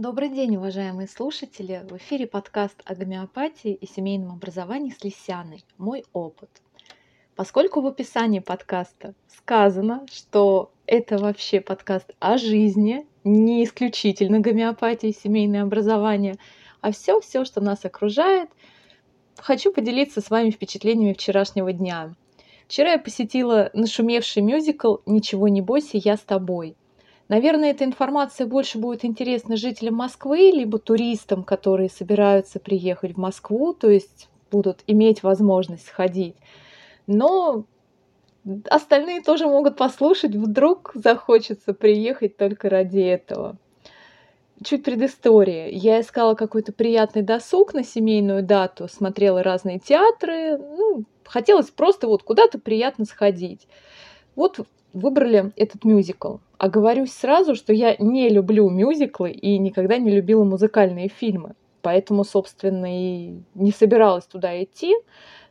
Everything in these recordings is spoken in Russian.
Добрый день, уважаемые слушатели! В эфире подкаст о гомеопатии и семейном образовании с Лисяной. Мой опыт. Поскольку в описании подкаста сказано, что это вообще подкаст о жизни, не исключительно гомеопатии и семейное образование, а все-все, что нас окружает, хочу поделиться с вами впечатлениями вчерашнего дня. Вчера я посетила нашумевший мюзикл «Ничего не бойся, я с тобой». Наверное, эта информация больше будет интересна жителям Москвы, либо туристам, которые собираются приехать в Москву, то есть будут иметь возможность сходить. Но остальные тоже могут послушать, вдруг захочется приехать только ради этого. Чуть предыстория. Я искала какой-то приятный досуг на семейную дату, смотрела разные театры, ну, хотелось просто вот куда-то приятно сходить. Вот выбрали этот мюзикл. А говорюсь сразу, что я не люблю мюзиклы и никогда не любила музыкальные фильмы. Поэтому, собственно, и не собиралась туда идти.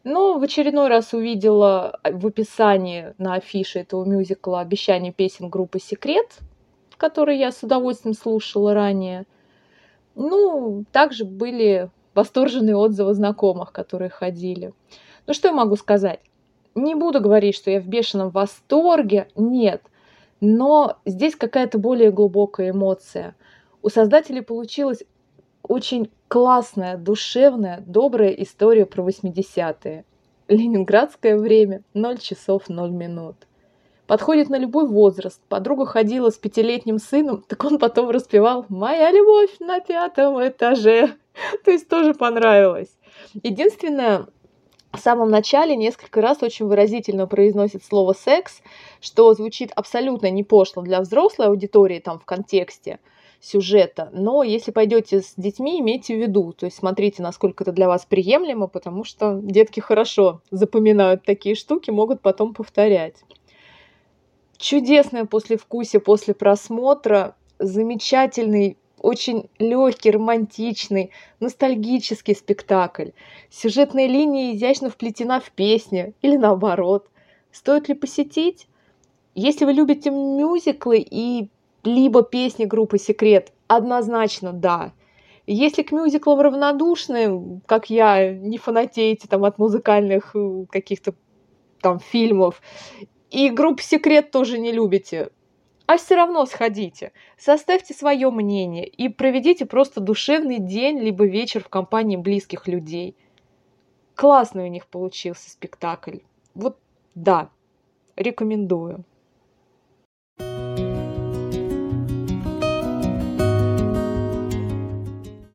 Но в очередной раз увидела в описании на афише этого мюзикла обещание песен группы «Секрет», которые я с удовольствием слушала ранее. Ну, также были восторженные отзывы знакомых, которые ходили. Ну, что я могу сказать? Не буду говорить, что я в бешеном восторге, нет. Но здесь какая-то более глубокая эмоция. У создателей получилась очень классная, душевная, добрая история про 80-е. Ленинградское время, 0 часов 0 минут. Подходит на любой возраст. Подруга ходила с пятилетним сыном, так он потом распевал «Моя любовь на пятом этаже». То есть тоже понравилось. Единственное, в самом начале несколько раз очень выразительно произносит слово «секс», что звучит абсолютно не пошло для взрослой аудитории там в контексте сюжета. Но если пойдете с детьми, имейте в виду, то есть смотрите, насколько это для вас приемлемо, потому что детки хорошо запоминают такие штуки, могут потом повторять. Чудесное послевкусие после просмотра, замечательный очень легкий, романтичный, ностальгический спектакль. Сюжетная линия изящно вплетена в песни или наоборот. Стоит ли посетить? Если вы любите мюзиклы и либо песни группы «Секрет», однозначно да. Если к мюзиклам равнодушны, как я, не фанатеете там от музыкальных э, каких-то там фильмов, и группу «Секрет» тоже не любите, а все равно сходите, составьте свое мнение и проведите просто душевный день либо вечер в компании близких людей. Классный у них получился спектакль. Вот да, рекомендую.